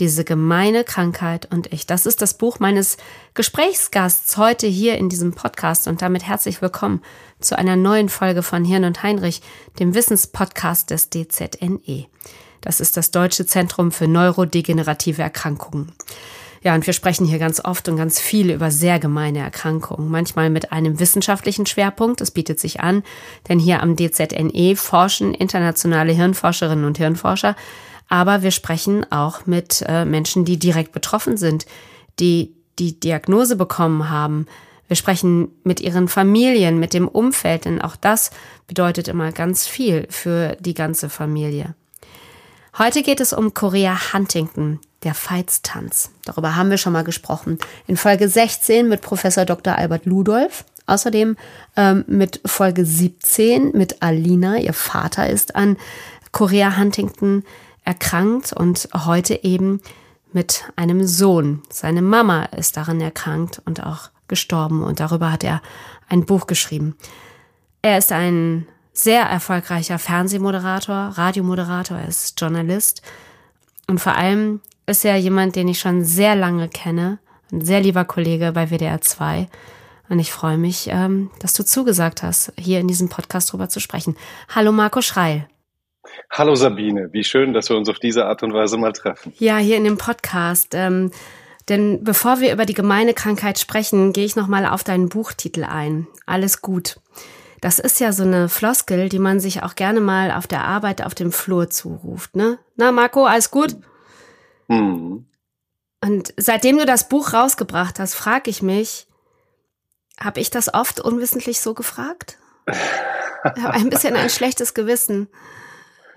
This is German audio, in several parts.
diese gemeine Krankheit und ich. Das ist das Buch meines Gesprächsgasts heute hier in diesem Podcast und damit herzlich willkommen zu einer neuen Folge von Hirn und Heinrich, dem Wissenspodcast des DZNE. Das ist das Deutsche Zentrum für neurodegenerative Erkrankungen. Ja, und wir sprechen hier ganz oft und ganz viel über sehr gemeine Erkrankungen, manchmal mit einem wissenschaftlichen Schwerpunkt, das bietet sich an, denn hier am DZNE forschen internationale Hirnforscherinnen und Hirnforscher aber wir sprechen auch mit äh, Menschen, die direkt betroffen sind, die die Diagnose bekommen haben. Wir sprechen mit ihren Familien, mit dem Umfeld, denn auch das bedeutet immer ganz viel für die ganze Familie. Heute geht es um Korea Huntington, der Feitstanz. Darüber haben wir schon mal gesprochen. In Folge 16 mit Professor Dr. Albert Ludolf. Außerdem ähm, mit Folge 17 mit Alina. Ihr Vater ist an Korea Huntington erkrankt und heute eben mit einem Sohn. Seine Mama ist daran erkrankt und auch gestorben und darüber hat er ein Buch geschrieben. Er ist ein sehr erfolgreicher Fernsehmoderator, Radiomoderator, er ist Journalist und vor allem ist er jemand, den ich schon sehr lange kenne, ein sehr lieber Kollege bei WDR 2. Und ich freue mich, ähm, dass du zugesagt hast, hier in diesem Podcast drüber zu sprechen. Hallo Marco Schreil. Hallo Sabine, wie schön, dass wir uns auf diese Art und Weise mal treffen. Ja, hier in dem Podcast. Ähm, denn bevor wir über die gemeine Krankheit sprechen, gehe ich nochmal auf deinen Buchtitel ein. Alles gut. Das ist ja so eine Floskel, die man sich auch gerne mal auf der Arbeit auf dem Flur zuruft, ne? Na, Marco, alles gut? Mhm. Und seitdem du das Buch rausgebracht hast, frage ich mich, habe ich das oft unwissentlich so gefragt? Ich habe ein bisschen ein schlechtes Gewissen.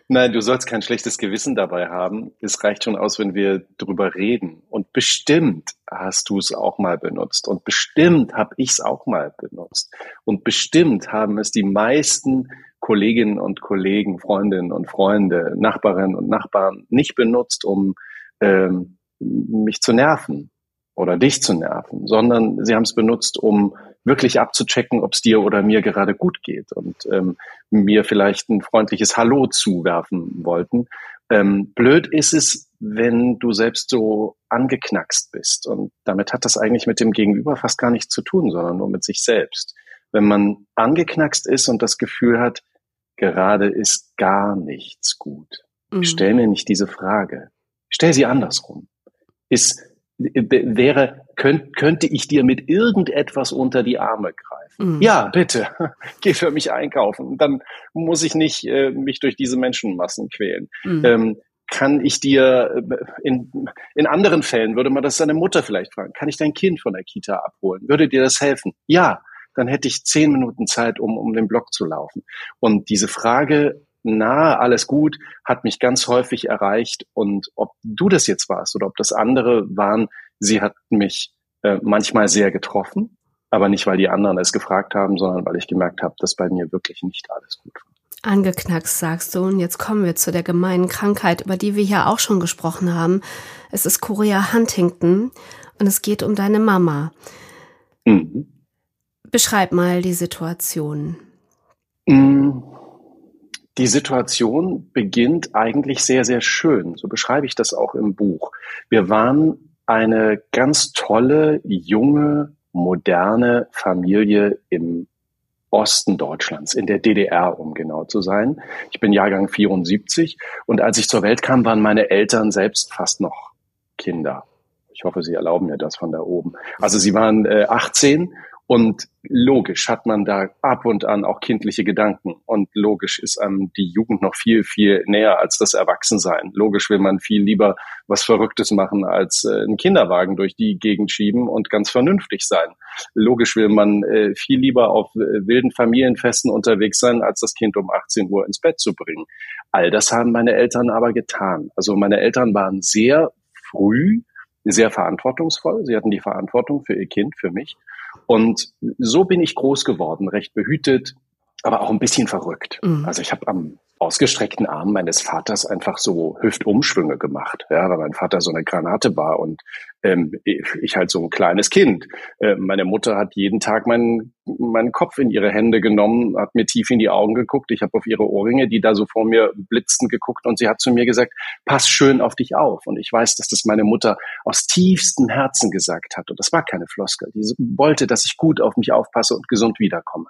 Nein, du sollst kein schlechtes Gewissen dabei haben. Es reicht schon aus, wenn wir drüber reden. Und bestimmt hast du es auch mal benutzt. Und bestimmt habe ich es auch mal benutzt. Und bestimmt haben es die meisten Kolleginnen und Kollegen, Freundinnen und Freunde, Nachbarinnen und Nachbarn nicht benutzt, um ähm, mich zu nerven oder dich zu nerven, sondern sie haben es benutzt, um wirklich abzuchecken, ob es dir oder mir gerade gut geht und ähm, mir vielleicht ein freundliches Hallo zuwerfen wollten. Ähm, blöd ist es, wenn du selbst so angeknackst bist. Und damit hat das eigentlich mit dem Gegenüber fast gar nichts zu tun, sondern nur mit sich selbst. Wenn man angeknackst ist und das Gefühl hat, gerade ist gar nichts gut, mhm. stell mir nicht diese Frage. Stell sie andersrum. Ist wäre, könnt, könnte ich dir mit irgendetwas unter die Arme greifen? Mhm. Ja, bitte, geh für mich einkaufen. Dann muss ich nicht äh, mich durch diese Menschenmassen quälen. Mhm. Ähm, kann ich dir äh, in, in anderen Fällen würde man das seine Mutter vielleicht fragen, kann ich dein Kind von der Kita abholen? Würde dir das helfen? Ja, dann hätte ich zehn Minuten Zeit, um um den Block zu laufen. Und diese Frage na, alles gut, hat mich ganz häufig erreicht. Und ob du das jetzt warst oder ob das andere waren, sie hat mich äh, manchmal sehr getroffen, aber nicht, weil die anderen es gefragt haben, sondern weil ich gemerkt habe, dass bei mir wirklich nicht alles gut war. Angeknackst, sagst du. Und jetzt kommen wir zu der gemeinen Krankheit, über die wir hier auch schon gesprochen haben. Es ist Chorea Huntington und es geht um deine Mama. Mhm. Beschreib mal die Situation. Mhm. Die Situation beginnt eigentlich sehr, sehr schön. So beschreibe ich das auch im Buch. Wir waren eine ganz tolle, junge, moderne Familie im Osten Deutschlands, in der DDR, um genau zu sein. Ich bin Jahrgang 74 und als ich zur Welt kam, waren meine Eltern selbst fast noch Kinder. Ich hoffe, Sie erlauben mir das von da oben. Also sie waren äh, 18 Und logisch hat man da ab und an auch kindliche Gedanken. Und logisch ist einem die Jugend noch viel, viel näher als das Erwachsensein. Logisch will man viel lieber was Verrücktes machen, als äh, einen Kinderwagen durch die Gegend schieben und ganz vernünftig sein. Logisch will man äh, viel lieber auf äh, wilden Familienfesten unterwegs sein, als das Kind um 18 Uhr ins Bett zu bringen. All das haben meine Eltern aber getan. Also meine Eltern waren sehr früh sehr verantwortungsvoll. Sie hatten die Verantwortung für ihr Kind, für mich. Und so bin ich groß geworden, recht behütet, aber auch ein bisschen verrückt. Mhm. Also ich habe am ausgestreckten Arm meines Vaters einfach so Hüftumschwünge gemacht, ja, weil mein Vater so eine Granate war und ähm, ich halt so ein kleines Kind. Äh, meine Mutter hat jeden Tag meinen meinen Kopf in ihre Hände genommen, hat mir tief in die Augen geguckt. Ich habe auf ihre Ohrringe, die da so vor mir blitzten, geguckt und sie hat zu mir gesagt: Pass schön auf dich auf. Und ich weiß, dass das meine Mutter aus tiefstem Herzen gesagt hat. Und das war keine Floskel. Die wollte, dass ich gut auf mich aufpasse und gesund wiederkomme.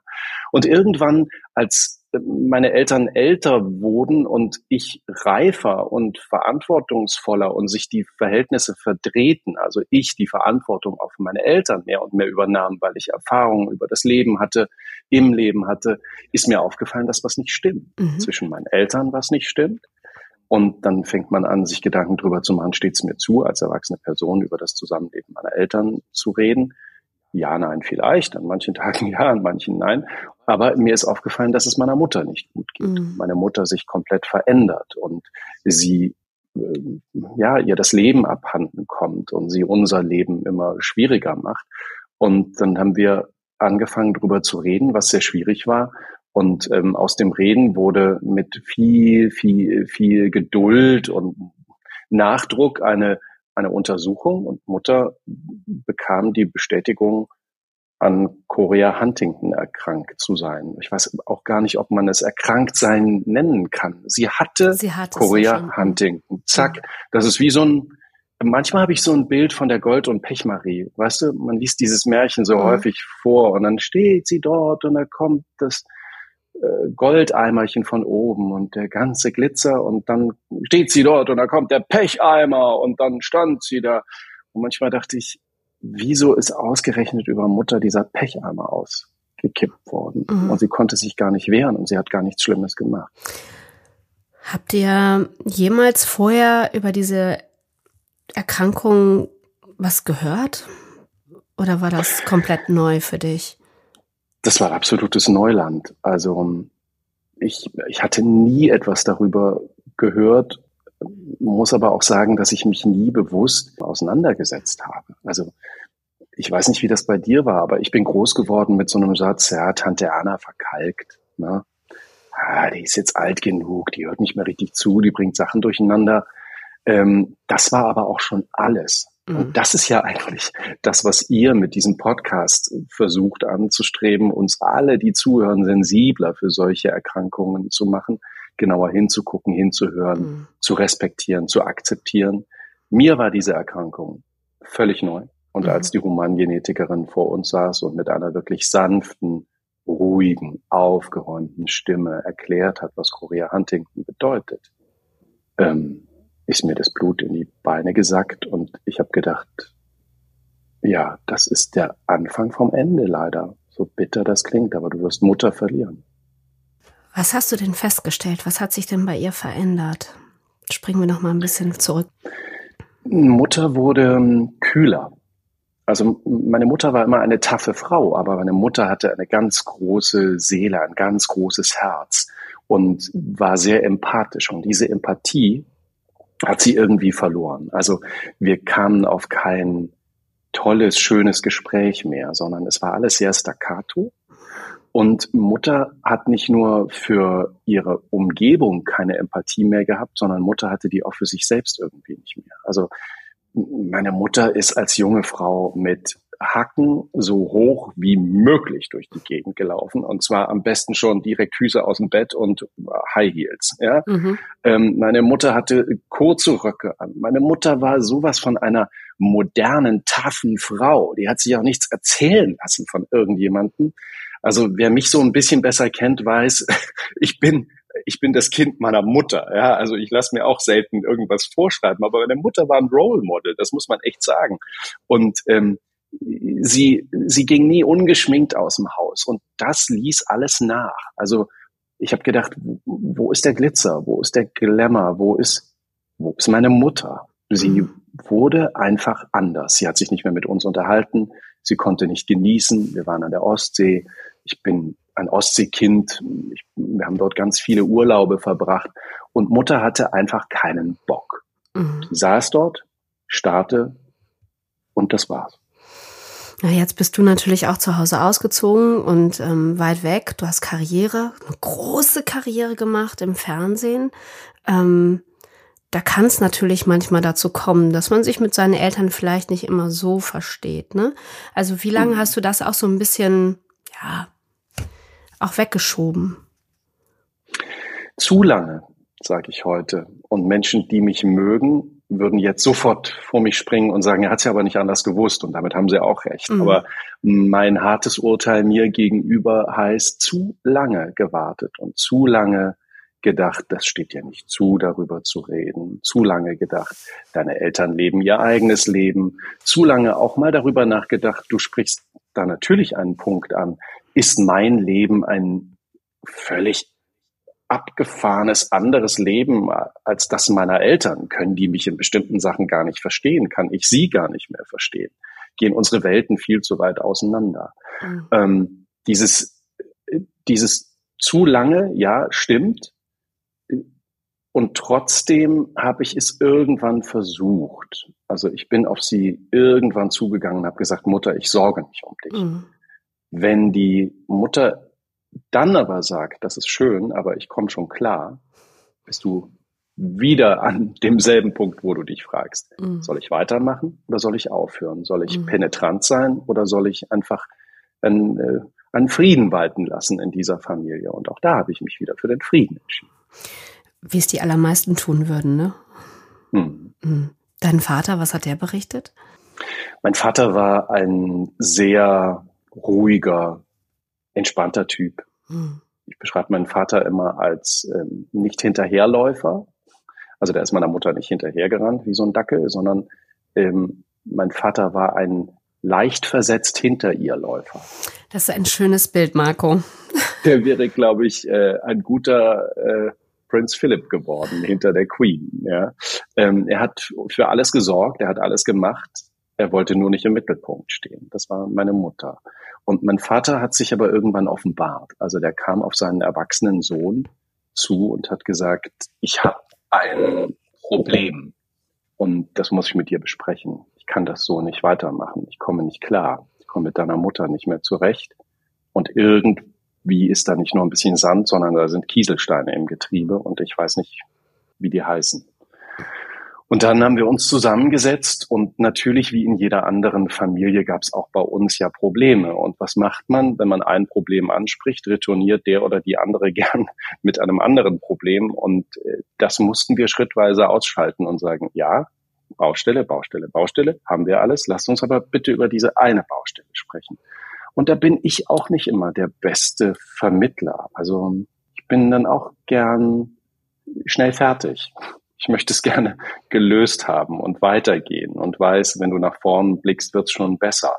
Und irgendwann, als meine Eltern älter wurden und ich reifer und verantwortungsvoller und sich die Verhältnisse verdrehten, also ich die Verantwortung auf meine Eltern mehr und mehr übernahm, weil ich Erfahrungen über das Leben hatte, im Leben hatte, ist mir aufgefallen, dass was nicht stimmt. Mhm. Zwischen meinen Eltern was nicht stimmt. Und dann fängt man an, sich Gedanken darüber zu machen, steht es mir zu, als erwachsene Person über das Zusammenleben meiner Eltern zu reden ja, nein, vielleicht, an manchen Tagen ja, an manchen nein. Aber mir ist aufgefallen, dass es meiner Mutter nicht gut geht. Mhm. Meine Mutter sich komplett verändert und sie äh, ja, ihr das Leben abhanden kommt und sie unser Leben immer schwieriger macht. Und dann haben wir angefangen, darüber zu reden, was sehr schwierig war. Und ähm, aus dem Reden wurde mit viel, viel, viel Geduld und Nachdruck eine eine Untersuchung und Mutter bekam die Bestätigung, an Chorea Huntington erkrankt zu sein. Ich weiß auch gar nicht, ob man es erkrankt sein nennen kann. Sie hatte, Sie hatte Chorea Huntington. Zack. Das ist wie so ein, manchmal habe ich so ein Bild von der Gold- und Pechmarie. Weißt du, man liest dieses Märchen so ja. häufig vor und dann steht sie dort und da kommt das, Goldeimerchen von oben und der ganze Glitzer und dann steht sie dort und da kommt der Pecheimer und dann stand sie da. Und manchmal dachte ich, wieso ist ausgerechnet über Mutter dieser Pecheimer ausgekippt worden? Mhm. Und sie konnte sich gar nicht wehren und sie hat gar nichts Schlimmes gemacht. Habt ihr jemals vorher über diese Erkrankung was gehört? Oder war das komplett neu für dich? Das war absolutes Neuland. Also ich, ich hatte nie etwas darüber gehört, muss aber auch sagen, dass ich mich nie bewusst auseinandergesetzt habe. Also ich weiß nicht, wie das bei dir war, aber ich bin groß geworden mit so einem Satz, ja, Tante Anna verkalkt. Ne? Ah, die ist jetzt alt genug, die hört nicht mehr richtig zu, die bringt Sachen durcheinander. Ähm, das war aber auch schon alles. Und mhm. das ist ja eigentlich das, was ihr mit diesem Podcast versucht anzustreben, uns alle, die zuhören, sensibler für solche Erkrankungen zu machen, genauer hinzugucken, hinzuhören, mhm. zu respektieren, zu akzeptieren. Mir war diese Erkrankung völlig neu. Und mhm. als die Humangenetikerin vor uns saß und mit einer wirklich sanften, ruhigen, aufgeräumten Stimme erklärt hat, was Korea Huntington bedeutet, ähm, ist mir das Blut in die Beine gesackt und ich habe gedacht, ja, das ist der Anfang vom Ende leider. So bitter das klingt, aber du wirst Mutter verlieren. Was hast du denn festgestellt? Was hat sich denn bei ihr verändert? Springen wir noch mal ein bisschen zurück. Mutter wurde ähm, kühler. Also meine Mutter war immer eine taffe Frau, aber meine Mutter hatte eine ganz große Seele, ein ganz großes Herz und war sehr empathisch. Und diese Empathie hat sie irgendwie verloren. Also wir kamen auf kein tolles, schönes Gespräch mehr, sondern es war alles sehr staccato. Und Mutter hat nicht nur für ihre Umgebung keine Empathie mehr gehabt, sondern Mutter hatte die auch für sich selbst irgendwie nicht mehr. Also meine Mutter ist als junge Frau mit Hacken so hoch wie möglich durch die Gegend gelaufen und zwar am besten schon direkt Füße aus dem Bett und äh, High Heels. Ja? Mhm. Ähm, meine Mutter hatte kurze Röcke an. Meine Mutter war sowas von einer modernen, taffen Frau. Die hat sich auch nichts erzählen lassen von irgendjemandem. Also wer mich so ein bisschen besser kennt, weiß, ich bin ich bin das Kind meiner Mutter. Ja, also ich lasse mir auch selten irgendwas vorschreiben, aber meine Mutter war ein Role Model, das muss man echt sagen. Und ähm, sie, sie ging nie ungeschminkt aus dem Haus und das ließ alles nach. Also ich habe gedacht, wo ist der Glitzer, wo ist der Glamour, wo ist, wo ist meine Mutter? Sie mhm. wurde einfach anders. Sie hat sich nicht mehr mit uns unterhalten, sie konnte nicht genießen. Wir waren an der Ostsee. Ich bin ein Ostseekind. Ich, wir haben dort ganz viele Urlaube verbracht und Mutter hatte einfach keinen Bock. Mhm. Sie saß dort, starrte und das war's. Na, jetzt bist du natürlich auch zu Hause ausgezogen und ähm, weit weg. Du hast Karriere, eine große Karriere gemacht im Fernsehen. Ähm, da kann es natürlich manchmal dazu kommen, dass man sich mit seinen Eltern vielleicht nicht immer so versteht. Ne? Also wie lange mhm. hast du das auch so ein bisschen, ja, auch weggeschoben? Zu lange, sage ich heute. Und Menschen, die mich mögen, würden jetzt sofort vor mich springen und sagen, er hat es ja aber nicht anders gewusst und damit haben sie auch recht. Mhm. Aber mein hartes Urteil mir gegenüber heißt zu lange gewartet und zu lange gedacht, das steht ja nicht zu, darüber zu reden, zu lange gedacht, deine Eltern leben ihr eigenes Leben, zu lange auch mal darüber nachgedacht, du sprichst da natürlich einen Punkt an, ist mein Leben ein völlig abgefahrenes anderes Leben als das meiner Eltern? Können die mich in bestimmten Sachen gar nicht verstehen? Kann ich sie gar nicht mehr verstehen? Gehen unsere Welten viel zu weit auseinander? Mhm. Ähm, dieses, dieses zu lange, ja, stimmt. Und trotzdem habe ich es irgendwann versucht. Also ich bin auf sie irgendwann zugegangen und habe gesagt, Mutter, ich sorge mich um dich. Mhm. Wenn die Mutter dann aber sagt, das ist schön, aber ich komme schon klar, bist du wieder an demselben Punkt, wo du dich fragst, mhm. soll ich weitermachen oder soll ich aufhören? Soll ich mhm. penetrant sein oder soll ich einfach einen, äh, einen Frieden walten lassen in dieser Familie? Und auch da habe ich mich wieder für den Frieden entschieden. Wie es die allermeisten tun würden, ne? Mhm. mhm. Dein Vater, was hat der berichtet? Mein Vater war ein sehr ruhiger, entspannter Typ. Hm. Ich beschreibe meinen Vater immer als ähm, nicht Hinterherläufer. Also der ist meiner Mutter nicht hinterhergerannt wie so ein Dackel, sondern ähm, mein Vater war ein leicht versetzt hinter ihr Läufer. Das ist ein schönes Bild, Marco. Der wäre, glaube ich, äh, ein guter äh, Prinz Philip geworden hinter der Queen. Ja. Ähm, er hat für alles gesorgt, er hat alles gemacht. Er wollte nur nicht im Mittelpunkt stehen. Das war meine Mutter. Und mein Vater hat sich aber irgendwann offenbart. Also der kam auf seinen erwachsenen Sohn zu und hat gesagt, ich habe ein Problem und das muss ich mit dir besprechen. Ich kann das so nicht weitermachen. Ich komme nicht klar. Ich komme mit deiner Mutter nicht mehr zurecht. Und irgendwie ist da nicht nur ein bisschen Sand, sondern da sind Kieselsteine im Getriebe und ich weiß nicht, wie die heißen. Und dann haben wir uns zusammengesetzt und natürlich wie in jeder anderen Familie gab es auch bei uns ja Probleme. Und was macht man, wenn man ein Problem anspricht, retourniert der oder die andere gern mit einem anderen Problem. Und äh, das mussten wir schrittweise ausschalten und sagen, ja, Baustelle, Baustelle, Baustelle, haben wir alles. Lasst uns aber bitte über diese eine Baustelle sprechen. Und da bin ich auch nicht immer der beste Vermittler. Also ich bin dann auch gern schnell fertig ich möchte es gerne gelöst haben und weitergehen und weiß, wenn du nach vorn blickst, wird es schon besser.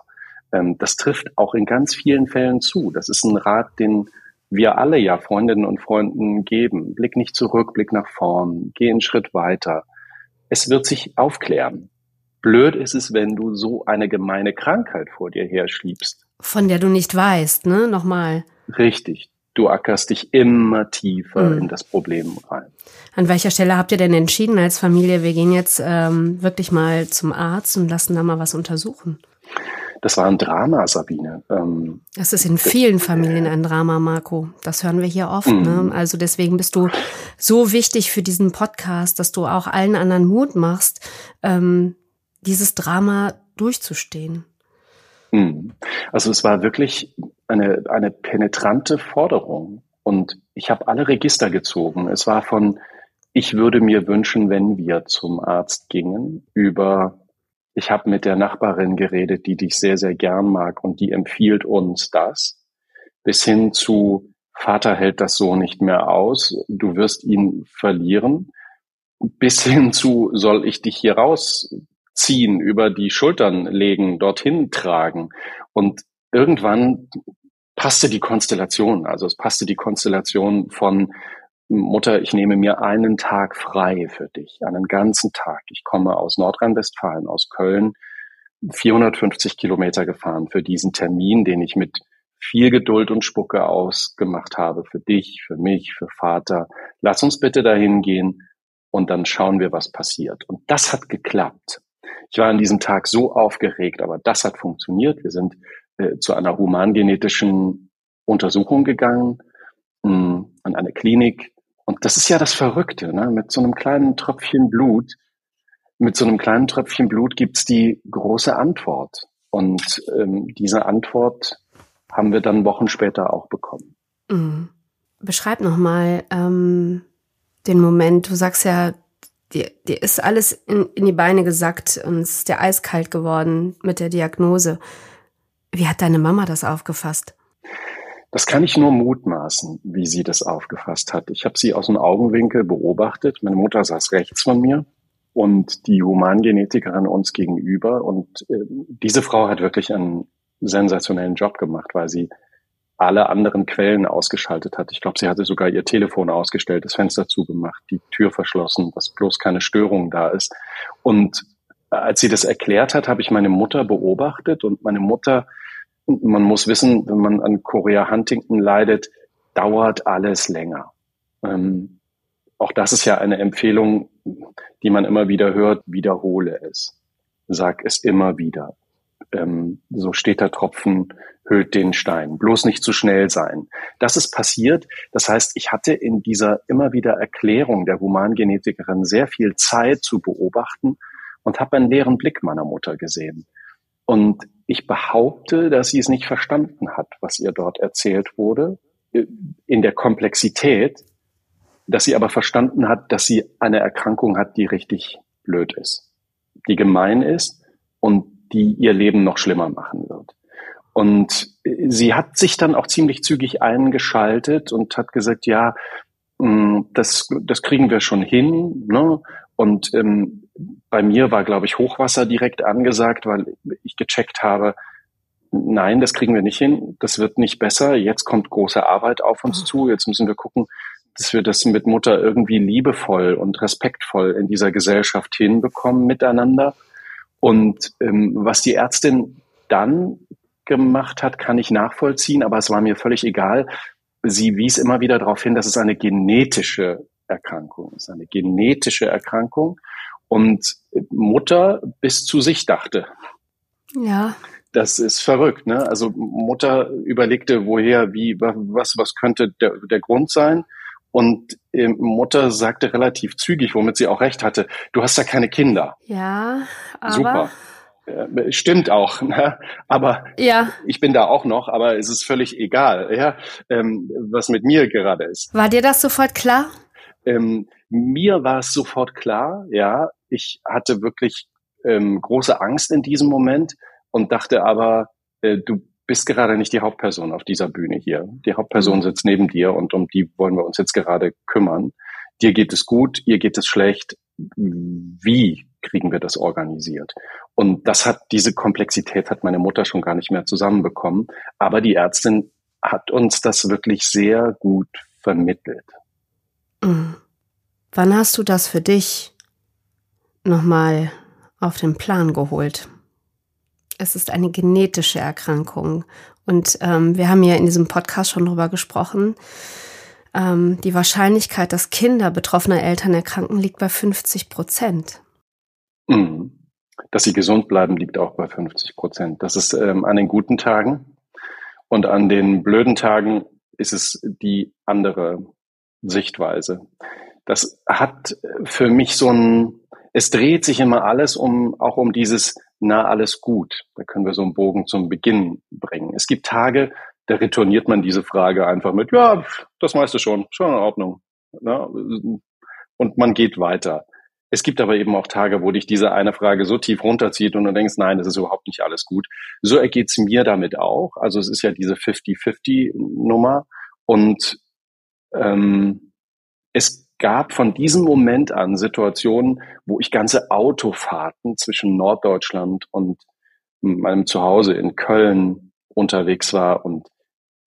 Ähm, das trifft auch in ganz vielen Fällen zu. Das ist ein Rat, den wir alle ja Freundinnen und Freunden geben. Blick nicht zurück, blick nach vorn, geh einen Schritt weiter. Es wird sich aufklären. Blöd ist es, wenn du so eine gemeine Krankheit vor dir herschiebst. Von der du nicht weißt, ne? Nochmal. Richtig du ackerst dich immer tiefer mhm. in das Problem rein. An welcher Stelle habt ihr denn entschieden als Familie, wir gehen jetzt ähm, wirklich mal zum Arzt und lassen da mal was untersuchen? Das war ein Drama, Sabine. Ähm, das ist in vielen Familien ein Drama, Marco. Das hören wir hier oft. Ne? Mhm. Ne? Also deswegen bist du so wichtig für diesen Podcast, dass du auch allen anderen Mut machst, ähm, dieses Drama durchzustehen. Mhm. Also es war wirklich eine, eine penetrante Forderung. Und ich habe alle Register gezogen. Es war von, ich würde mir wünschen, wenn wir zum Arzt gingen, über, ich habe mit der Nachbarin geredet, die dich sehr, sehr gern mag und die empfiehlt uns das, bis hin zu, Vater hält das so nicht mehr aus, du wirst ihn verlieren, bis hin zu, soll ich dich hier raus ziehen, über die Schultern legen, dorthin tragen. Und irgendwann passte die Konstellation. Also es passte die Konstellation von Mutter, ich nehme mir einen Tag frei für dich, einen ganzen Tag. Ich komme aus Nordrhein-Westfalen, aus Köln, 450 Kilometer gefahren für diesen Termin, den ich mit viel Geduld und Spucke ausgemacht habe für dich, für mich, für Vater. Lass uns bitte dahin gehen und dann schauen wir, was passiert. Und das hat geklappt. Ich war an diesem Tag so aufgeregt, aber das hat funktioniert. Wir sind äh, zu einer humangenetischen Untersuchung gegangen, mh, hm, an eine Klinik. Und das ist ja das Verrückte, ne? mit so einem kleinen Tröpfchen Blut, mit so einem kleinen Tröpfchen Blut gibt's die große Antwort. Und ähm, diese Antwort haben wir dann Wochen später auch bekommen. Mhm. Beschreib nochmal ähm, den Moment. Du sagst ja, dir, dir ist alles in, in die Beine gesackt und es ist dir eiskalt geworden mit der Diagnose. Wie hat deine Mama das aufgefasst? Das kann ich nur mutmaßen, wie sie das aufgefasst hat. Ich habe sie aus dem Augenwinkel beobachtet. Meine Mutter saß rechts von mir und die Humangenetikerin uns gegenüber. Und äh, diese Frau hat wirklich einen sensationellen Job gemacht, weil sie alle anderen Quellen ausgeschaltet hat. Ich glaube, sie hatte sogar ihr Telefon ausgestellt, das Fenster zugemacht, die Tür verschlossen, dass bloß keine Störung da ist. Und als sie das erklärt hat, habe ich meine Mutter beobachtet und meine Mutter, man muss wissen, wenn man an Korea Huntington leidet, dauert alles länger. Ähm, auch das ist ja eine Empfehlung, die man immer wieder hört, wiederhole es. Sag es immer wieder ähm, so steht der Tropfen hüllt den Stein. Bloß nicht zu schnell sein. Das ist passiert. Das heißt, ich hatte in dieser immer wieder Erklärung der Humangenetikerin sehr viel Zeit zu beobachten und habe einen leeren Blick meiner Mutter gesehen. Und ich behaupte, dass sie es nicht verstanden hat, was ihr dort erzählt wurde, äh, in der Komplexität, dass sie aber verstanden hat, dass sie eine Erkrankung hat, die richtig blöd ist, die gemein ist und die ihr Leben noch schlimmer machen wird. Und sie hat sich dann auch ziemlich zügig eingeschaltet und hat gesagt, ja, mm, das, das kriegen wir schon hin. Ne? Und ähm, bei mir war, glaube ich, Hochwasser direkt angesagt, weil ich gecheckt habe, nein, das kriegen wir nicht hin, das wird nicht besser, jetzt kommt große Arbeit auf uns zu, jetzt müssen wir gucken, dass wir das mit Mutter irgendwie liebevoll und respektvoll in dieser Gesellschaft hinbekommen miteinander. Und ähm, was die Ärztin dann gemacht hat, kann ich nachvollziehen, aber es war mir völlig egal. Sie wies immer wieder darauf hin, dass es eine genetische Erkrankung ist, eine genetische Erkrankung. Und Mutter bis zu sich dachte. Ja. Das ist verrückt, ne? Also Mutter überlegte, woher, wie, was, was könnte der, der Grund sein? Und äh, Mutter sagte relativ zügig, womit sie auch recht hatte, du hast ja keine Kinder. Ja, aber. Super. Äh, stimmt auch, ne? aber ja. ich bin da auch noch, aber es ist völlig egal, ja, ähm, was mit mir gerade ist. War dir das sofort klar? Ähm, mir war es sofort klar, ja. Ich hatte wirklich ähm, große Angst in diesem Moment und dachte aber, äh, du bist gerade nicht die Hauptperson auf dieser Bühne hier. Die Hauptperson mhm. sitzt neben dir und um die wollen wir uns jetzt gerade kümmern. Dir geht es gut, ihr geht es schlecht. Wie kriegen wir das organisiert? Und das hat, diese Komplexität hat meine Mutter schon gar nicht mehr zusammenbekommen. Aber die Ärztin hat uns das wirklich sehr gut vermittelt. Mhm. Wann hast du das für dich nochmal auf den Plan geholt? es ist eine genetische Erkrankung. Und ähm, wir haben ja in diesem Podcast schon darüber gesprochen. Ähm, die Wahrscheinlichkeit, dass Kinder betroffener Eltern erkranken, liegt bei 50 Prozent. Mhm. Dass sie gesund bleiben, liegt auch bei 50 Prozent. Das ist ähm, an den guten Tagen. Und an den blöden Tagen ist es die andere Sichtweise. Das hat für mich so ein, es dreht sich immer alles um, auch um dieses, na, alles gut. Da können wir so einen Bogen zum Beginn bringen. Es gibt Tage, da retourniert man diese Frage einfach mit, ja, das meiste schon, schon in Ordnung. Na, und man geht weiter. Es gibt aber eben auch Tage, wo dich diese eine Frage so tief runterzieht und du denkst, nein, das ist überhaupt nicht alles gut. So ergeht's mir damit auch. Also es ist ja diese 50-50-Nummer und ähm, es gab von diesem Moment an Situationen, wo ich ganze Autofahrten zwischen Norddeutschland und meinem Zuhause in Köln unterwegs war und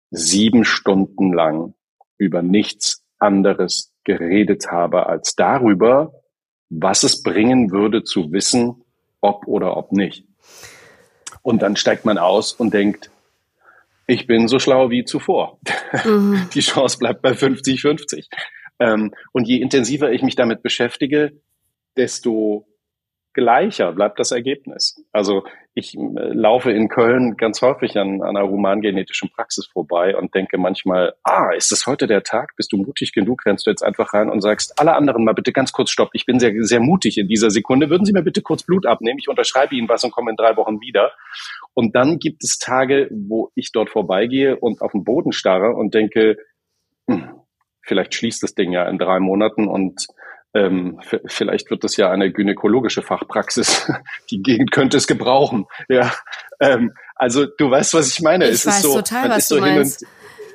sieben Stunden lang über nichts anderes geredet habe als darüber, was es bringen würde zu wissen, ob oder ob nicht. Und dann steigt man aus und denkt, ich bin so schlau wie zuvor. Mhm. Die Chance bleibt bei 50-50. Ähm, und je intensiver ich mich damit beschäftige, desto gleicher bleibt das Ergebnis. Also ich äh, laufe in Köln ganz häufig an, an einer humangenetischen Praxis vorbei und denke manchmal, ah, ist das heute der Tag? Bist du mutig genug? Rennst du jetzt einfach rein und sagst, alle anderen mal bitte ganz kurz stopp. Ich bin sehr, sehr mutig in dieser Sekunde. Würden Sie mir bitte kurz Blut abnehmen? Ich unterschreibe Ihnen was und komme in drei Wochen wieder. Und dann gibt es Tage, wo ich dort vorbeigehe und auf den Boden starre und denke, hm, vielleicht schließt das Ding ja in drei Monaten und ähm, vielleicht wird das ja eine gynäkologische Fachpraxis. Die Gegend könnte es gebrauchen. Ja, ähm, also du weißt, was ich meine. Ich es weiß ist so, total, was so du hin und,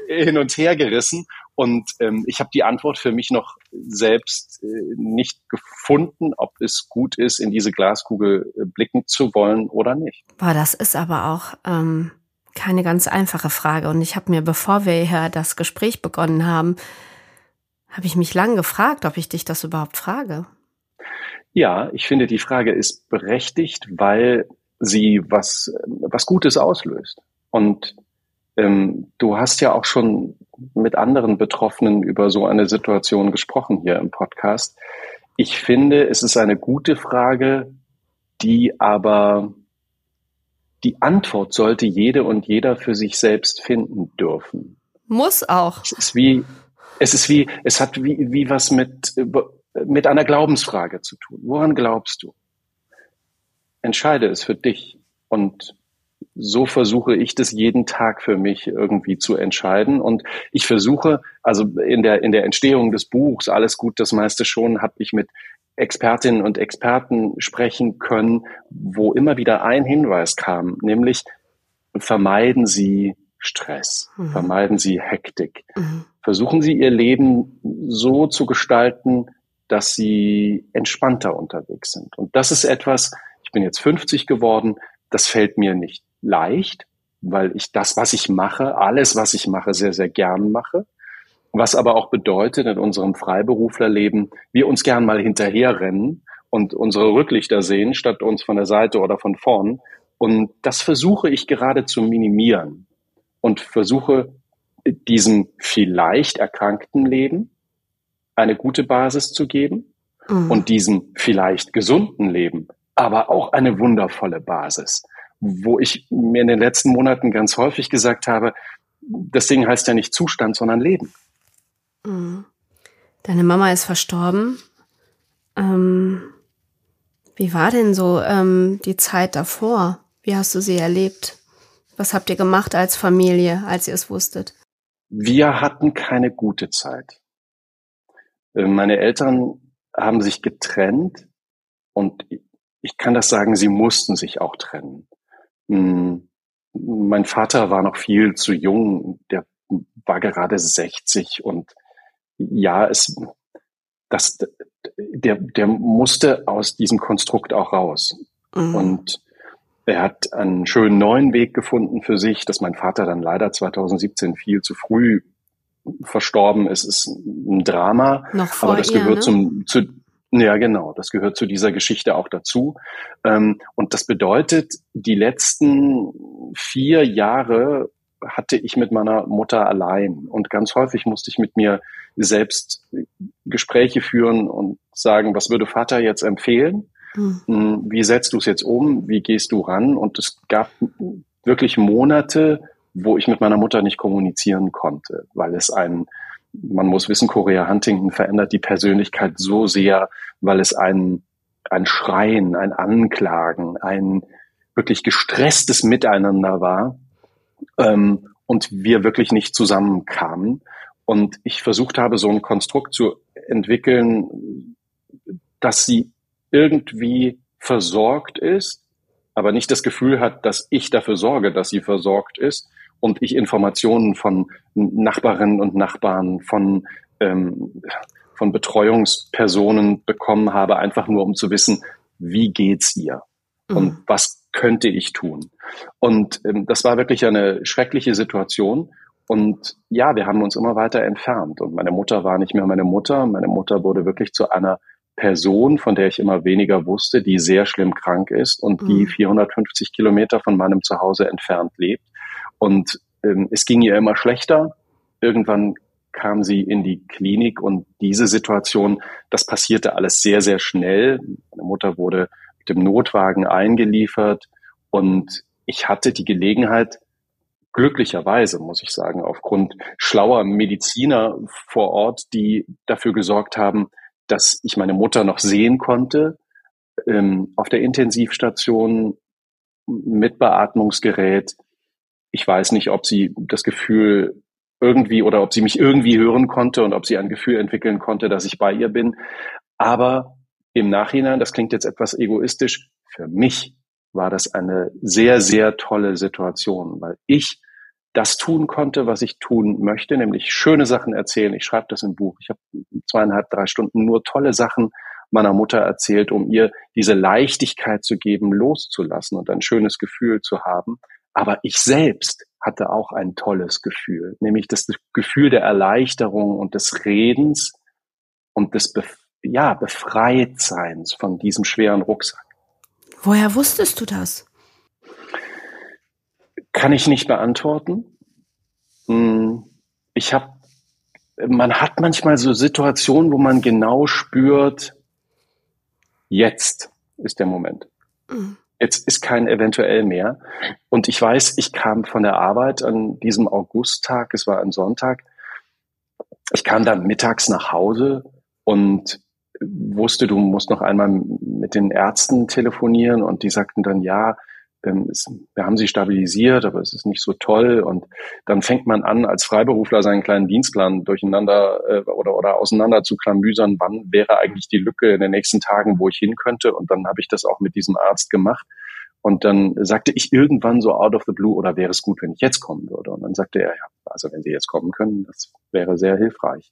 hin und her gerissen. Und ähm, ich habe die Antwort für mich noch selbst äh, nicht gefunden, ob es gut ist, in diese Glaskugel äh, blicken zu wollen oder nicht. Boah, das ist aber auch ähm, keine ganz einfache Frage. Und ich habe mir, bevor wir hier das Gespräch begonnen haben, habe ich mich lang gefragt, ob ich dich das überhaupt frage. Ja, ich finde, die Frage ist berechtigt, weil sie was, was Gutes auslöst. Und ähm, du hast ja auch schon mit anderen Betroffenen über so eine Situation gesprochen hier im Podcast. Ich finde, es ist eine gute Frage, die aber die Antwort sollte jede und jeder für sich selbst finden dürfen. Muss auch. Es ist wie, es ist wie, es hat wie, wie was mit, mit einer Glaubensfrage zu tun. Woran glaubst du? Entscheide es für dich. Und so versuche ich das jeden Tag für mich irgendwie zu entscheiden. Und ich versuche, also in der, in der Entstehung des Buchs, alles gut, das meiste schon, habe ich mit Expertinnen und Experten sprechen können, wo immer wieder ein Hinweis kam, nämlich vermeiden Sie Stress, mhm. vermeiden Sie Hektik, mhm. versuchen Sie Ihr Leben so zu gestalten, dass Sie entspannter unterwegs sind. Und das ist etwas, ich bin jetzt 50 geworden, das fällt mir nicht leicht, weil ich das, was ich mache, alles, was ich mache, sehr, sehr gern mache. Was aber auch bedeutet in unserem Freiberuflerleben, wir uns gern mal hinterherrennen und unsere Rücklichter sehen, statt uns von der Seite oder von vorn. Und das versuche ich gerade zu minimieren und versuche diesem vielleicht erkrankten Leben eine gute Basis zu geben mhm. und diesem vielleicht gesunden Leben aber auch eine wundervolle Basis, wo ich mir in den letzten Monaten ganz häufig gesagt habe, das Ding heißt ja nicht Zustand, sondern Leben. Mhm. Deine Mama ist verstorben. Ähm, wie war denn so ähm, die Zeit davor? Wie hast du sie erlebt? Was habt ihr gemacht als Familie, als ihr es wusstet? Wir hatten keine gute Zeit. Äh, meine Eltern haben sich getrennt und ich kann das sagen, sie mussten sich auch trennen. Hm, mein Vater war noch viel zu jung, der war gerade 60 und ja, es, das, der, der musste aus diesem Konstrukt auch raus. Mhm. Und er hat einen schönen neuen Weg gefunden für sich, dass mein Vater dann leider 2017 viel zu früh verstorben ist, ist ein Drama. Noch vor aber das ihr, gehört ne? zum, zu, ja, genau. Das gehört zu dieser Geschichte auch dazu. Ähm, und das bedeutet, die letzten vier Jahre hatte ich mit meiner Mutter allein. Und ganz häufig musste ich mit mir selbst Gespräche führen und sagen, was würde Vater jetzt empfehlen? Mhm. Wie setzt du es jetzt um? Wie gehst du ran? Und es gab wirklich Monate, wo ich mit meiner Mutter nicht kommunizieren konnte, weil es ein, man muss wissen, Korea Huntington verändert die Persönlichkeit so sehr, weil es ein, ein Schreien, ein Anklagen, ein wirklich gestresstes Miteinander war ähm, und wir wirklich nicht zusammenkamen. Und ich versucht habe, so ein Konstrukt zu entwickeln, dass sie irgendwie versorgt ist, aber nicht das Gefühl hat, dass ich dafür sorge, dass sie versorgt ist und ich Informationen von Nachbarinnen und Nachbarn, von ähm, von Betreuungspersonen bekommen habe, einfach nur um zu wissen, wie geht's ihr und mhm. was könnte ich tun. Und ähm, das war wirklich eine schreckliche Situation. Und ja, wir haben uns immer weiter entfernt. Und meine Mutter war nicht mehr meine Mutter. Meine Mutter wurde wirklich zu einer Person, von der ich immer weniger wusste, die sehr schlimm krank ist und mhm. die 450 Kilometer von meinem Zuhause entfernt lebt. Und ähm, es ging ihr immer schlechter. Irgendwann kam sie in die Klinik und diese Situation, das passierte alles sehr, sehr schnell. Meine Mutter wurde mit dem Notwagen eingeliefert und ich hatte die Gelegenheit, glücklicherweise, muss ich sagen, aufgrund schlauer Mediziner vor Ort, die dafür gesorgt haben, dass ich meine Mutter noch sehen konnte, ähm, auf der Intensivstation mit Beatmungsgerät. Ich weiß nicht, ob sie das Gefühl irgendwie oder ob sie mich irgendwie hören konnte und ob sie ein Gefühl entwickeln konnte, dass ich bei ihr bin. Aber im Nachhinein, das klingt jetzt etwas egoistisch, für mich war das eine sehr, sehr tolle Situation, weil ich das tun konnte, was ich tun möchte, nämlich schöne Sachen erzählen. Ich schreibe das im Buch. Ich habe zweieinhalb, drei Stunden nur tolle Sachen meiner Mutter erzählt, um ihr diese Leichtigkeit zu geben, loszulassen und ein schönes Gefühl zu haben. Aber ich selbst hatte auch ein tolles Gefühl, nämlich das Gefühl der Erleichterung und des Redens und des Bef ja, Befreitseins von diesem schweren Rucksack. Woher wusstest du das? Kann ich nicht beantworten. Hm, ich habe, man hat manchmal so Situationen, wo man genau spürt, jetzt ist der Moment. Mhm. Jetzt ist kein eventuell mehr. Und ich weiß, ich kam von der Arbeit an diesem Augusttag, es war ein Sonntag. Ich kam dann mittags nach Hause und wusste, du musst noch einmal mit den Ärzten telefonieren und die sagten dann, ja, ähm, wir haben sie stabilisiert, aber es ist nicht so toll. Und dann fängt man an, als Freiberufler seinen kleinen Dienstplan durcheinander äh, oder, oder auseinander zu klamüsern, wann wäre eigentlich die Lücke in den nächsten Tagen, wo ich hin könnte. Und dann habe ich das auch mit diesem Arzt gemacht. Und dann sagte ich irgendwann so out of the blue, oder wäre es gut, wenn ich jetzt kommen würde? Und dann sagte er, ja, also wenn Sie jetzt kommen können, das wäre sehr hilfreich.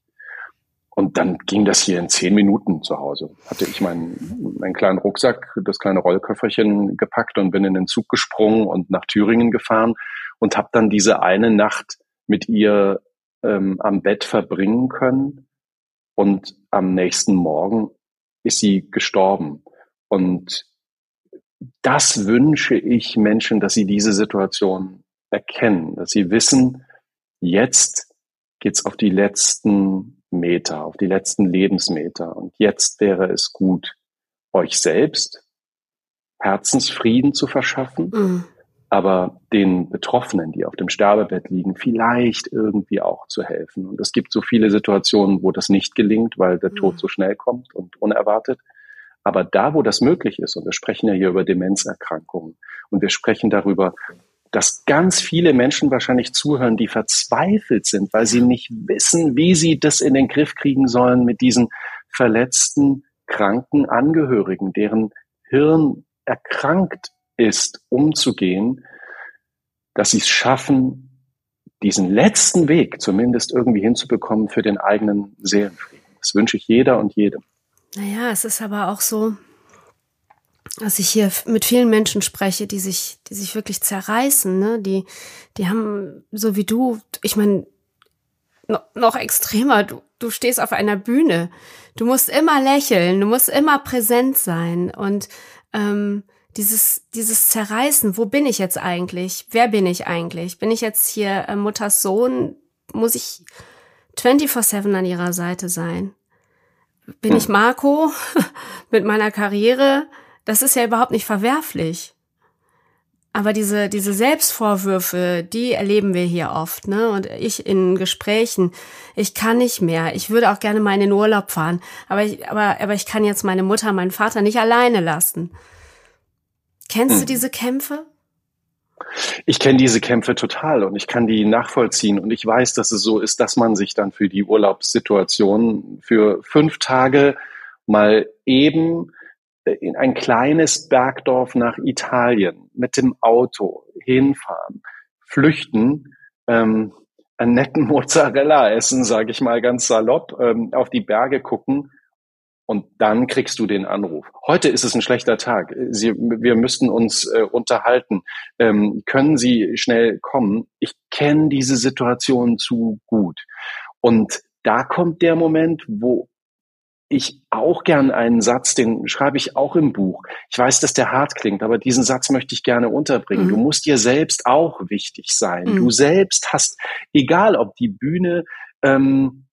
Und dann ging das hier in zehn Minuten zu Hause. Hatte ich meinen, meinen kleinen Rucksack, das kleine Rollköfferchen gepackt und bin in den Zug gesprungen und nach Thüringen gefahren und habe dann diese eine Nacht mit ihr ähm, am Bett verbringen können. Und am nächsten Morgen ist sie gestorben. Und das wünsche ich Menschen, dass sie diese Situation erkennen, dass sie wissen, jetzt geht's auf die letzten Meter, auf die letzten Lebensmeter. Und jetzt wäre es gut, euch selbst Herzensfrieden zu verschaffen, mhm. aber den Betroffenen, die auf dem Sterbebett liegen, vielleicht irgendwie auch zu helfen. Und es gibt so viele Situationen, wo das nicht gelingt, weil der mhm. Tod so schnell kommt und unerwartet. Aber da, wo das möglich ist, und wir sprechen ja hier über Demenzerkrankungen und wir sprechen darüber, dass ganz viele Menschen wahrscheinlich zuhören, die verzweifelt sind, weil sie nicht wissen, wie sie das in den Griff kriegen sollen mit diesen verletzten, kranken Angehörigen, deren Hirn erkrankt ist, umzugehen, dass sie es schaffen, diesen letzten Weg zumindest irgendwie hinzubekommen für den eigenen Seelenfrieden. Das wünsche ich jeder und jedem. Naja, es ist aber auch so, dass ich hier mit vielen Menschen spreche, die sich, die sich wirklich zerreißen, ne? Die, die haben, so wie du, ich meine, noch, noch extremer, du, du stehst auf einer Bühne. Du musst immer lächeln, du musst immer präsent sein. Und ähm, dieses, dieses Zerreißen, wo bin ich jetzt eigentlich? Wer bin ich eigentlich? Bin ich jetzt hier äh, Mutters Sohn? Muss ich 24-7 an ihrer Seite sein? Bin ich Marco mit meiner Karriere? Das ist ja überhaupt nicht verwerflich. Aber diese, diese Selbstvorwürfe, die erleben wir hier oft, ne? Und ich in Gesprächen, ich kann nicht mehr. Ich würde auch gerne mal in den Urlaub fahren. Aber ich, aber, aber ich kann jetzt meine Mutter, meinen Vater nicht alleine lassen. Kennst hm. du diese Kämpfe? Ich kenne diese Kämpfe total und ich kann die nachvollziehen und ich weiß, dass es so ist, dass man sich dann für die Urlaubssituation für fünf Tage mal eben in ein kleines Bergdorf nach Italien mit dem Auto hinfahren, flüchten, ähm, einen netten Mozzarella essen, sage ich mal ganz salopp, ähm, auf die Berge gucken und dann kriegst du den Anruf. Heute ist es ein schlechter Tag. Sie, wir müssten uns äh, unterhalten. Ähm, können Sie schnell kommen? Ich kenne diese Situation zu gut. Und da kommt der Moment, wo ich auch gern einen Satz, den schreibe ich auch im Buch. Ich weiß, dass der hart klingt, aber diesen Satz möchte ich gerne unterbringen. Mhm. Du musst dir selbst auch wichtig sein. Mhm. Du selbst hast, egal ob die Bühne ähm,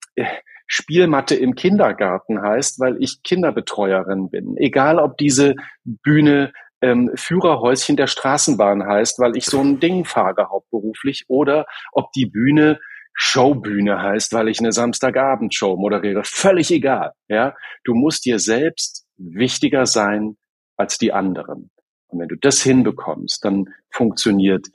Spielmatte im Kindergarten heißt, weil ich Kinderbetreuerin bin. Egal ob diese Bühne ähm, Führerhäuschen der Straßenbahn heißt, weil ich so ein Ding fahre hauptberuflich, oder ob die Bühne Showbühne heißt, weil ich eine Samstagabendshow moderiere. Völlig egal. Ja, du musst dir selbst wichtiger sein als die anderen. Und wenn du das hinbekommst, dann funktioniert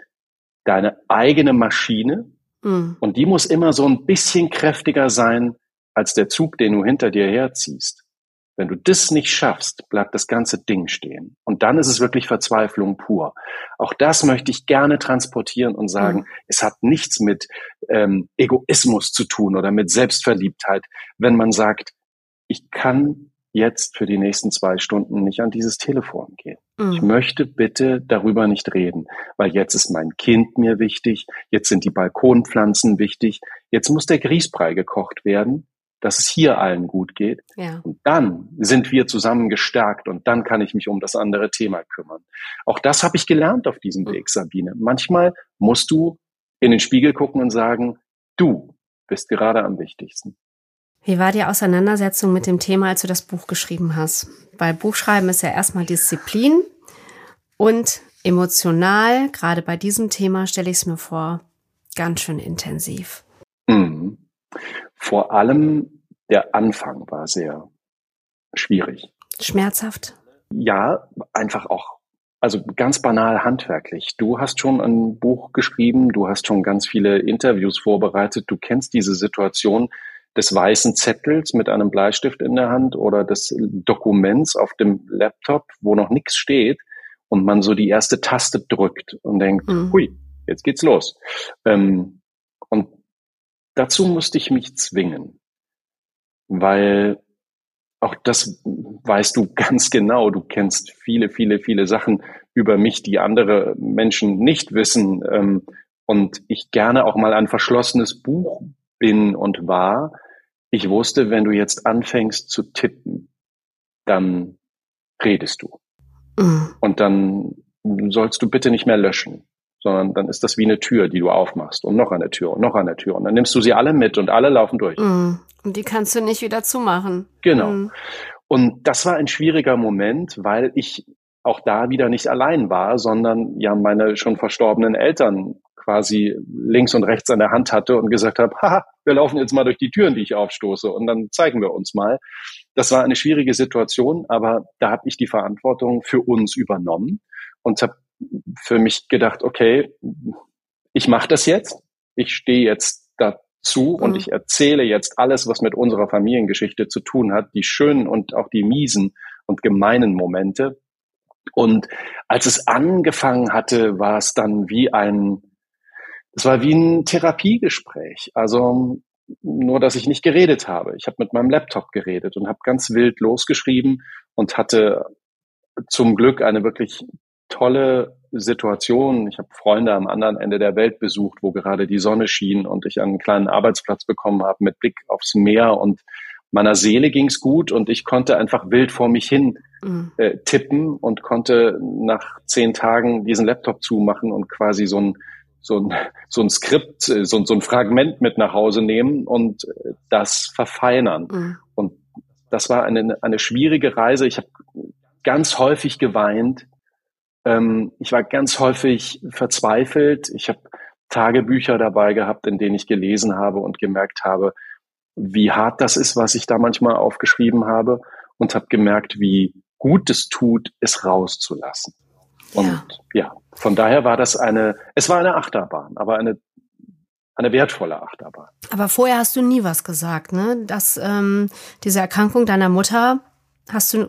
deine eigene Maschine mhm. und die muss immer so ein bisschen kräftiger sein als der Zug, den du hinter dir herziehst. Wenn du das nicht schaffst, bleibt das ganze Ding stehen. Und dann ist es wirklich Verzweiflung pur. Auch das möchte ich gerne transportieren und sagen, mhm. es hat nichts mit ähm, Egoismus zu tun oder mit Selbstverliebtheit, wenn man sagt, ich kann jetzt für die nächsten zwei Stunden nicht an dieses Telefon gehen. Mhm. Ich möchte bitte darüber nicht reden, weil jetzt ist mein Kind mir wichtig, jetzt sind die Balkonpflanzen wichtig, jetzt muss der Grießbrei gekocht werden dass es hier allen gut geht. Ja. Und dann sind wir zusammen gestärkt und dann kann ich mich um das andere Thema kümmern. Auch das habe ich gelernt auf diesem Weg, Sabine. Manchmal musst du in den Spiegel gucken und sagen, du bist gerade am wichtigsten. Wie war die Auseinandersetzung mit dem Thema, als du das Buch geschrieben hast? Weil Buchschreiben ist ja erstmal Disziplin und emotional, gerade bei diesem Thema stelle ich es mir vor, ganz schön intensiv. Mhm. Vor allem der Anfang war sehr schwierig. Schmerzhaft? Ja, einfach auch, also ganz banal handwerklich. Du hast schon ein Buch geschrieben, du hast schon ganz viele Interviews vorbereitet, du kennst diese Situation des weißen Zettels mit einem Bleistift in der Hand oder des Dokuments auf dem Laptop, wo noch nichts steht und man so die erste Taste drückt und denkt, mhm. hui, jetzt geht's los. Ähm, Dazu musste ich mich zwingen, weil auch das weißt du ganz genau. Du kennst viele, viele, viele Sachen über mich, die andere Menschen nicht wissen. Ähm, und ich gerne auch mal ein verschlossenes Buch bin und war. Ich wusste, wenn du jetzt anfängst zu tippen, dann redest du. Mhm. Und dann sollst du bitte nicht mehr löschen sondern dann ist das wie eine Tür, die du aufmachst und noch eine Tür und noch eine Tür und dann nimmst du sie alle mit und alle laufen durch. Mm. Und die kannst du nicht wieder zumachen. Genau. Mm. Und das war ein schwieriger Moment, weil ich auch da wieder nicht allein war, sondern ja meine schon verstorbenen Eltern quasi links und rechts an der Hand hatte und gesagt habe, haha, wir laufen jetzt mal durch die Türen, die ich aufstoße und dann zeigen wir uns mal. Das war eine schwierige Situation, aber da habe ich die Verantwortung für uns übernommen und habe für mich gedacht, okay, ich mache das jetzt, ich stehe jetzt dazu mhm. und ich erzähle jetzt alles, was mit unserer Familiengeschichte zu tun hat, die schönen und auch die miesen und gemeinen Momente. Und als es angefangen hatte, war es dann wie ein, es war wie ein Therapiegespräch. Also nur, dass ich nicht geredet habe. Ich habe mit meinem Laptop geredet und habe ganz wild losgeschrieben und hatte zum Glück eine wirklich tolle Situation. Ich habe Freunde am anderen Ende der Welt besucht, wo gerade die Sonne schien und ich einen kleinen Arbeitsplatz bekommen habe mit Blick aufs Meer und meiner Seele ging's gut und ich konnte einfach wild vor mich hin mhm. äh, tippen und konnte nach zehn Tagen diesen Laptop zumachen und quasi so ein so ein, so ein Skript, äh, so, so ein Fragment mit nach Hause nehmen und äh, das verfeinern. Mhm. Und das war eine, eine schwierige Reise. Ich habe ganz häufig geweint, ähm, ich war ganz häufig verzweifelt. Ich habe Tagebücher dabei gehabt, in denen ich gelesen habe und gemerkt habe, wie hart das ist, was ich da manchmal aufgeschrieben habe und habe gemerkt, wie gut es tut, es rauszulassen. Und ja. ja, von daher war das eine, es war eine Achterbahn, aber eine eine wertvolle Achterbahn. Aber vorher hast du nie was gesagt, ne? Dass ähm, diese Erkrankung deiner Mutter hast du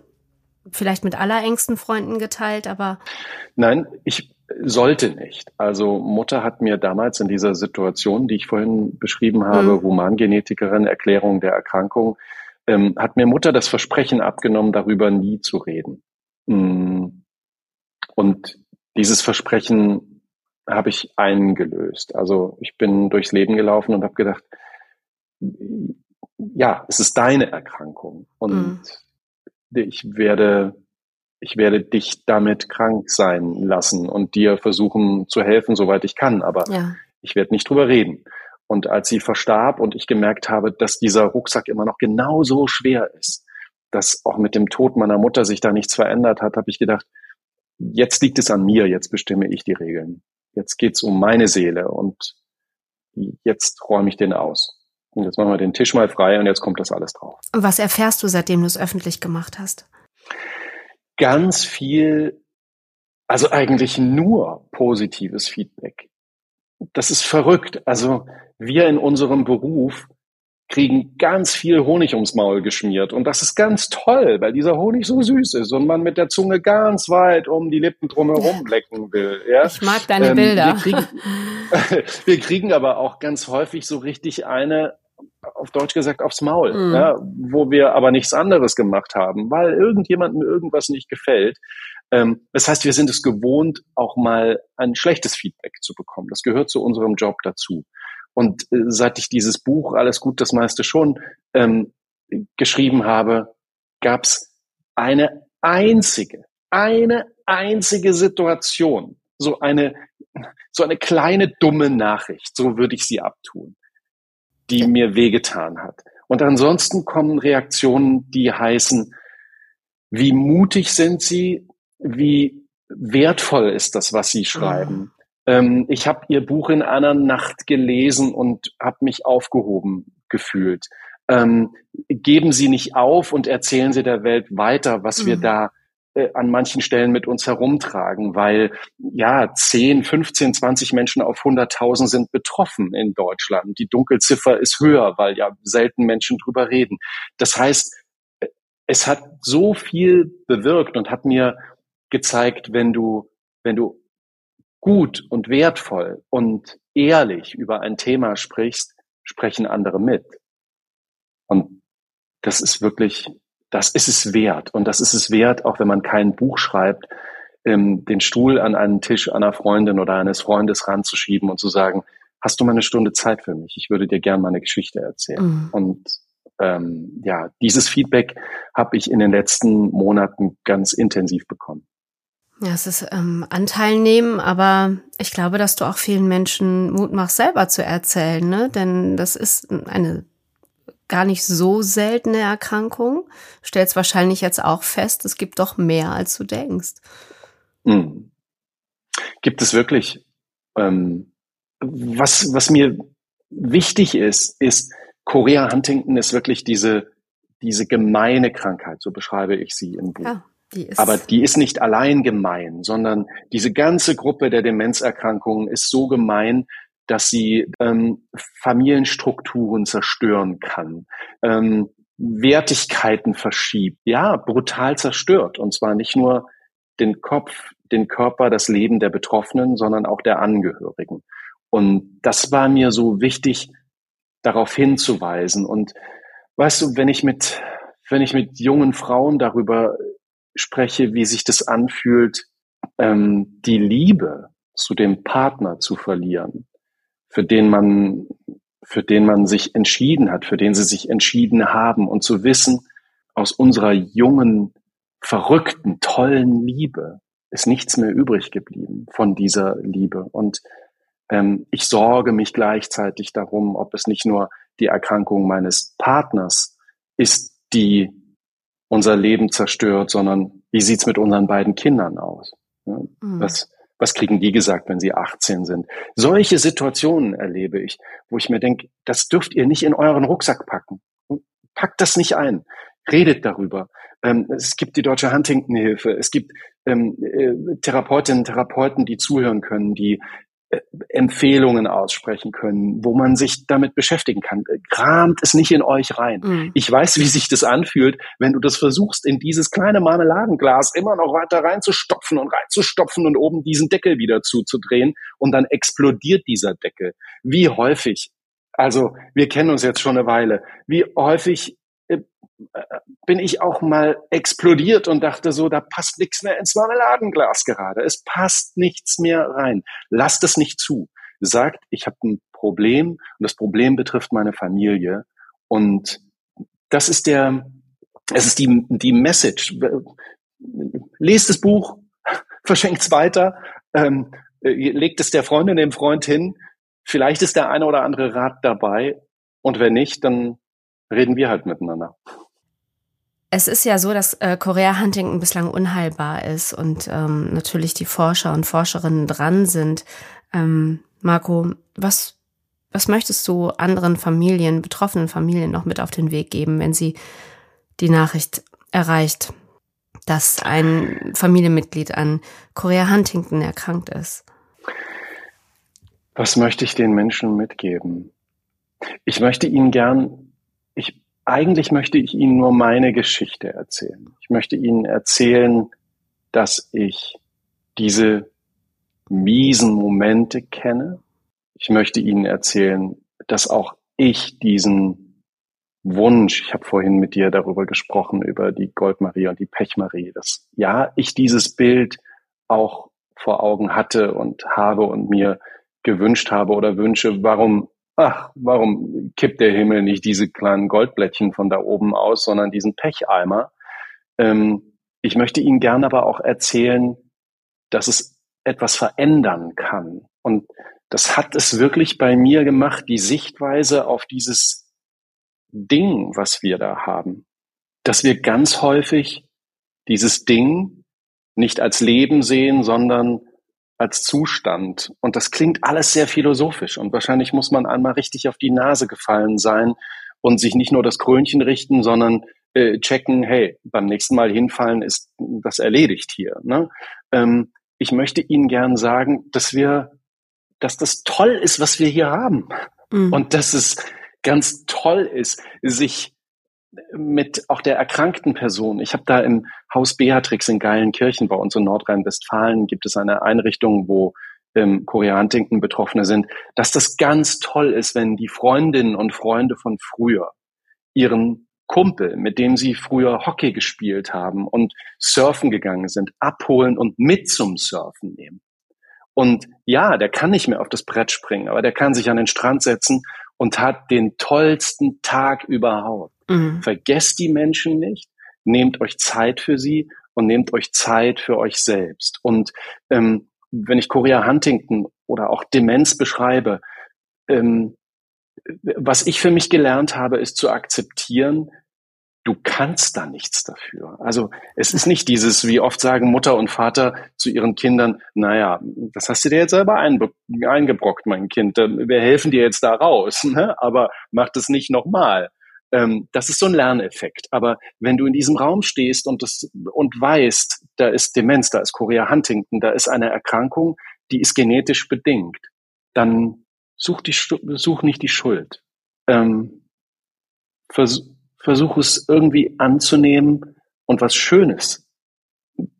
vielleicht mit allerengsten Freunden geteilt, aber. Nein, ich, sollte nicht. Also Mutter hat mir damals in dieser Situation, die ich vorhin beschrieben habe, mhm. Humangenetikerin, Erklärung der Erkrankung, ähm, hat mir Mutter das Versprechen abgenommen, darüber nie zu reden. Mm. Und dieses Versprechen habe ich eingelöst. Also ich bin durchs Leben gelaufen und habe gedacht, ja, es ist deine Erkrankung und mhm. Ich werde ich werde dich damit krank sein lassen und dir versuchen zu helfen, soweit ich kann, aber ja. ich werde nicht drüber reden. Und als sie verstarb und ich gemerkt habe, dass dieser Rucksack immer noch genauso schwer ist, dass auch mit dem Tod meiner Mutter sich da nichts verändert hat, habe ich gedacht, jetzt liegt es an mir, jetzt bestimme ich die Regeln. Jetzt geht's um meine Seele und jetzt räume ich den aus. Und jetzt machen wir den Tisch mal frei und jetzt kommt das alles drauf. Und was erfährst du, seitdem du es öffentlich gemacht hast? Ganz viel, also eigentlich nur positives Feedback. Das ist verrückt. Also wir in unserem Beruf kriegen ganz viel Honig ums Maul geschmiert. Und das ist ganz toll, weil dieser Honig so süß ist und man mit der Zunge ganz weit um die Lippen drumherum lecken will. Ja? Ich mag deine ähm, Bilder. Wir kriegen, wir kriegen aber auch ganz häufig so richtig eine, auf Deutsch gesagt, aufs Maul, mhm. ja, wo wir aber nichts anderes gemacht haben, weil irgendjemandem irgendwas nicht gefällt. Ähm, das heißt, wir sind es gewohnt, auch mal ein schlechtes Feedback zu bekommen. Das gehört zu unserem Job dazu. Und äh, seit ich dieses Buch Alles gut, das meiste schon ähm, geschrieben habe, gab es eine einzige, eine einzige Situation, so eine, so eine kleine dumme Nachricht, so würde ich sie abtun, die ja. mir wehgetan hat. Und ansonsten kommen Reaktionen, die heißen, wie mutig sind sie, wie wertvoll ist das, was sie schreiben. Ähm, ich habe ihr Buch in einer Nacht gelesen und habe mich aufgehoben gefühlt. Ähm, geben Sie nicht auf und erzählen Sie der Welt weiter, was mhm. wir da äh, an manchen Stellen mit uns herumtragen, weil ja 10, 15, 20 Menschen auf 100.000 sind betroffen in Deutschland. Die Dunkelziffer ist höher, weil ja selten Menschen drüber reden. Das heißt, äh, es hat so viel bewirkt und hat mir gezeigt, wenn du, wenn du gut und wertvoll und ehrlich über ein Thema sprichst, sprechen andere mit. Und das ist wirklich, das ist es wert. Und das ist es wert, auch wenn man kein Buch schreibt, ähm, den Stuhl an einen Tisch einer Freundin oder eines Freundes ranzuschieben und zu sagen, hast du mal eine Stunde Zeit für mich? Ich würde dir gerne meine Geschichte erzählen. Mhm. Und ähm, ja, dieses Feedback habe ich in den letzten Monaten ganz intensiv bekommen. Ja, es ist ähm, Anteil nehmen, aber ich glaube, dass du auch vielen Menschen Mut machst, selber zu erzählen, ne? Denn das ist eine gar nicht so seltene Erkrankung. Stellst wahrscheinlich jetzt auch fest, es gibt doch mehr, als du denkst. Hm. Gibt es wirklich. Ähm, was, was mir wichtig ist, ist, Korea Huntington ist wirklich diese, diese gemeine Krankheit, so beschreibe ich sie im Buch. Ja. Die Aber die ist nicht allein gemein, sondern diese ganze Gruppe der Demenzerkrankungen ist so gemein, dass sie ähm, Familienstrukturen zerstören kann, ähm, Wertigkeiten verschiebt, ja, brutal zerstört. Und zwar nicht nur den Kopf, den Körper, das Leben der Betroffenen, sondern auch der Angehörigen. Und das war mir so wichtig, darauf hinzuweisen. Und weißt du, wenn ich mit, wenn ich mit jungen Frauen darüber spreche, wie sich das anfühlt, ähm, die Liebe zu dem Partner zu verlieren, für den man, für den man sich entschieden hat, für den sie sich entschieden haben und zu wissen, aus unserer jungen, verrückten, tollen Liebe ist nichts mehr übrig geblieben von dieser Liebe. Und ähm, ich sorge mich gleichzeitig darum, ob es nicht nur die Erkrankung meines Partners ist, die unser Leben zerstört, sondern wie sieht's mit unseren beiden Kindern aus? Ja, mhm. was, was kriegen die gesagt, wenn sie 18 sind? Solche Situationen erlebe ich, wo ich mir denke, das dürft ihr nicht in euren Rucksack packen. Packt das nicht ein. Redet darüber. Ähm, es gibt die Deutsche Huntington-Hilfe. Es gibt ähm, äh, Therapeutinnen, Therapeuten, die zuhören können, die Empfehlungen aussprechen können, wo man sich damit beschäftigen kann. Kramt es nicht in euch rein. Mhm. Ich weiß, wie sich das anfühlt, wenn du das versuchst, in dieses kleine Marmeladenglas immer noch weiter reinzustopfen und reinzustopfen und oben diesen Deckel wieder zuzudrehen und dann explodiert dieser Deckel. Wie häufig, also wir kennen uns jetzt schon eine Weile, wie häufig bin ich auch mal explodiert und dachte so, da passt nichts mehr ins Marmeladenglas gerade. Es passt nichts mehr rein. Lasst es nicht zu. Sagt, ich habe ein Problem und das Problem betrifft meine Familie. Und das ist der, es ist die, die Message. Lest das Buch, verschenkt es weiter, ähm, legt es der Freundin, dem Freund hin. Vielleicht ist der eine oder andere Rat dabei. Und wenn nicht, dann reden wir halt miteinander. Es ist ja so, dass äh, Korea Huntington bislang unheilbar ist und ähm, natürlich die Forscher und Forscherinnen dran sind. Ähm, Marco, was, was möchtest du anderen Familien, betroffenen Familien noch mit auf den Weg geben, wenn sie die Nachricht erreicht, dass ein Familienmitglied an Korea Huntington erkrankt ist? Was möchte ich den Menschen mitgeben? Ich möchte ihnen gern, eigentlich möchte ich Ihnen nur meine Geschichte erzählen. Ich möchte Ihnen erzählen, dass ich diese miesen Momente kenne. Ich möchte Ihnen erzählen, dass auch ich diesen Wunsch, ich habe vorhin mit dir darüber gesprochen, über die Goldmarie und die Pechmarie, dass ja, ich dieses Bild auch vor Augen hatte und habe und mir gewünscht habe oder wünsche, warum ach, warum kippt der Himmel nicht diese kleinen Goldblättchen von da oben aus, sondern diesen Pecheimer? Ähm, ich möchte Ihnen gerne aber auch erzählen, dass es etwas verändern kann. Und das hat es wirklich bei mir gemacht, die Sichtweise auf dieses Ding, was wir da haben. Dass wir ganz häufig dieses Ding nicht als Leben sehen, sondern als Zustand. Und das klingt alles sehr philosophisch. Und wahrscheinlich muss man einmal richtig auf die Nase gefallen sein und sich nicht nur das Krönchen richten, sondern äh, checken, hey, beim nächsten Mal hinfallen ist das erledigt hier. Ne? Ähm, ich möchte Ihnen gern sagen, dass wir, dass das toll ist, was wir hier haben. Mhm. Und dass es ganz toll ist, sich mit auch der erkrankten Person. Ich habe da im Haus Beatrix in Geilenkirchen bei uns in Nordrhein-Westfalen gibt es eine Einrichtung, wo ähm, Koreantinken Betroffene sind, dass das ganz toll ist, wenn die Freundinnen und Freunde von früher ihren Kumpel, mit dem sie früher Hockey gespielt haben und surfen gegangen sind, abholen und mit zum Surfen nehmen. Und ja, der kann nicht mehr auf das Brett springen, aber der kann sich an den Strand setzen und hat den tollsten Tag überhaupt. Mhm. Vergesst die Menschen nicht, nehmt euch Zeit für sie und nehmt euch Zeit für euch selbst. Und ähm, wenn ich Korea Huntington oder auch Demenz beschreibe, ähm, was ich für mich gelernt habe, ist zu akzeptieren, du kannst da nichts dafür. Also es ist nicht dieses, wie oft sagen Mutter und Vater zu ihren Kindern, naja, das hast du dir jetzt selber eingebrockt, mein Kind, wir helfen dir jetzt da raus, ne? aber mach das nicht nochmal. Ähm, das ist so ein Lerneffekt. Aber wenn du in diesem Raum stehst und, das, und weißt, da ist Demenz, da ist Korea Huntington, da ist eine Erkrankung, die ist genetisch bedingt, dann such, die, such nicht die Schuld. Ähm, vers, versuch es irgendwie anzunehmen und was Schönes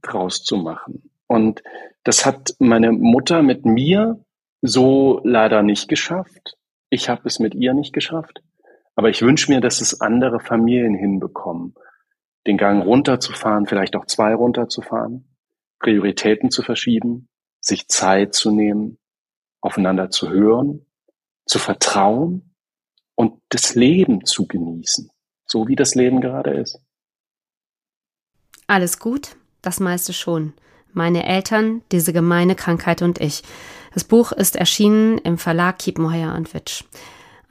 draus zu machen. Und das hat meine Mutter mit mir so leider nicht geschafft. Ich habe es mit ihr nicht geschafft. Aber ich wünsche mir, dass es andere Familien hinbekommen, den Gang runterzufahren, vielleicht auch zwei runterzufahren, Prioritäten zu verschieben, sich Zeit zu nehmen, aufeinander zu hören, zu vertrauen und das Leben zu genießen, so wie das Leben gerade ist. Alles gut, das meiste schon. Meine Eltern, diese gemeine Krankheit und ich. Das Buch ist erschienen im Verlag Kiepenheuer und Witsch.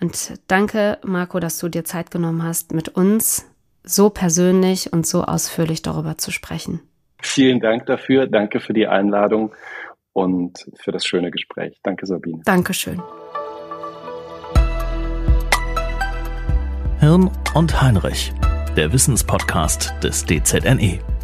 Und danke, Marco, dass du dir Zeit genommen hast, mit uns so persönlich und so ausführlich darüber zu sprechen. Vielen Dank dafür. Danke für die Einladung und für das schöne Gespräch. Danke, Sabine. Dankeschön. Hirn und Heinrich, der Wissenspodcast des DZNE.